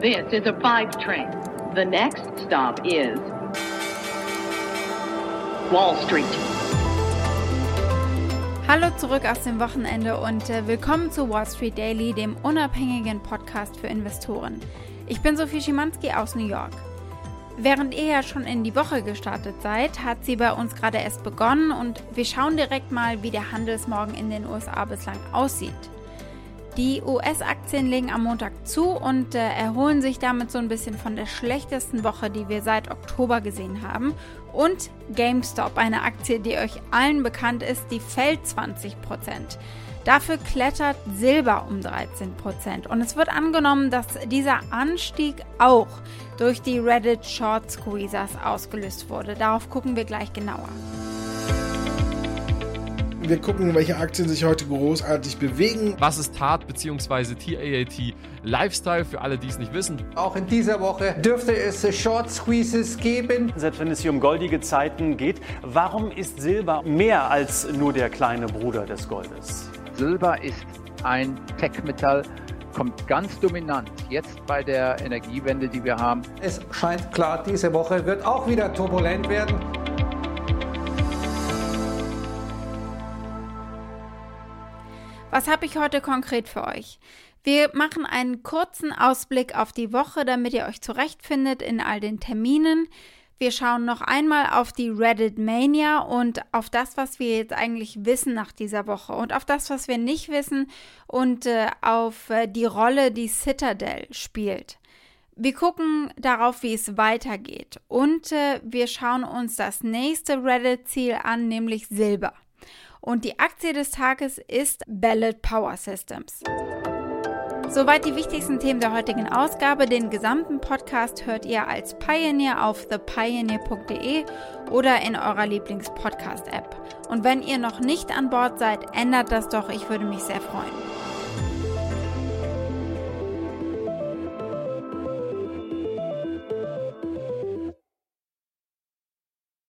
This is a five train. The next stop is Wall Street. Hallo zurück aus dem Wochenende und äh, willkommen zu Wall Street Daily, dem unabhängigen Podcast für Investoren. Ich bin Sophie Schimanski aus New York. Während ihr ja schon in die Woche gestartet seid, hat sie bei uns gerade erst begonnen und wir schauen direkt mal, wie der Handelsmorgen in den USA bislang aussieht. Die US-Aktien legen am Montag zu und äh, erholen sich damit so ein bisschen von der schlechtesten Woche, die wir seit Oktober gesehen haben. Und GameStop, eine Aktie, die euch allen bekannt ist, die fällt 20%. Dafür klettert Silber um 13%. Und es wird angenommen, dass dieser Anstieg auch durch die Reddit Short Squeezers ausgelöst wurde. Darauf gucken wir gleich genauer. Wir gucken, welche Aktien sich heute großartig bewegen. Was ist TAT bzw. TAAT Lifestyle für alle, die es nicht wissen? Auch in dieser Woche dürfte es Short Squeezes geben. Selbst wenn es hier um goldige Zeiten geht, warum ist Silber mehr als nur der kleine Bruder des Goldes? Silber ist ein Tech-Metall, kommt ganz dominant jetzt bei der Energiewende, die wir haben. Es scheint klar, diese Woche wird auch wieder turbulent werden. Was habe ich heute konkret für euch? Wir machen einen kurzen Ausblick auf die Woche, damit ihr euch zurechtfindet in all den Terminen. Wir schauen noch einmal auf die Reddit Mania und auf das, was wir jetzt eigentlich wissen nach dieser Woche und auf das, was wir nicht wissen und äh, auf äh, die Rolle, die Citadel spielt. Wir gucken darauf, wie es weitergeht und äh, wir schauen uns das nächste Reddit-Ziel an, nämlich Silber. Und die Aktie des Tages ist Ballot Power Systems. Soweit die wichtigsten Themen der heutigen Ausgabe. Den gesamten Podcast hört ihr als Pioneer auf thepioneer.de oder in eurer Lieblings-Podcast-App. Und wenn ihr noch nicht an Bord seid, ändert das doch, ich würde mich sehr freuen.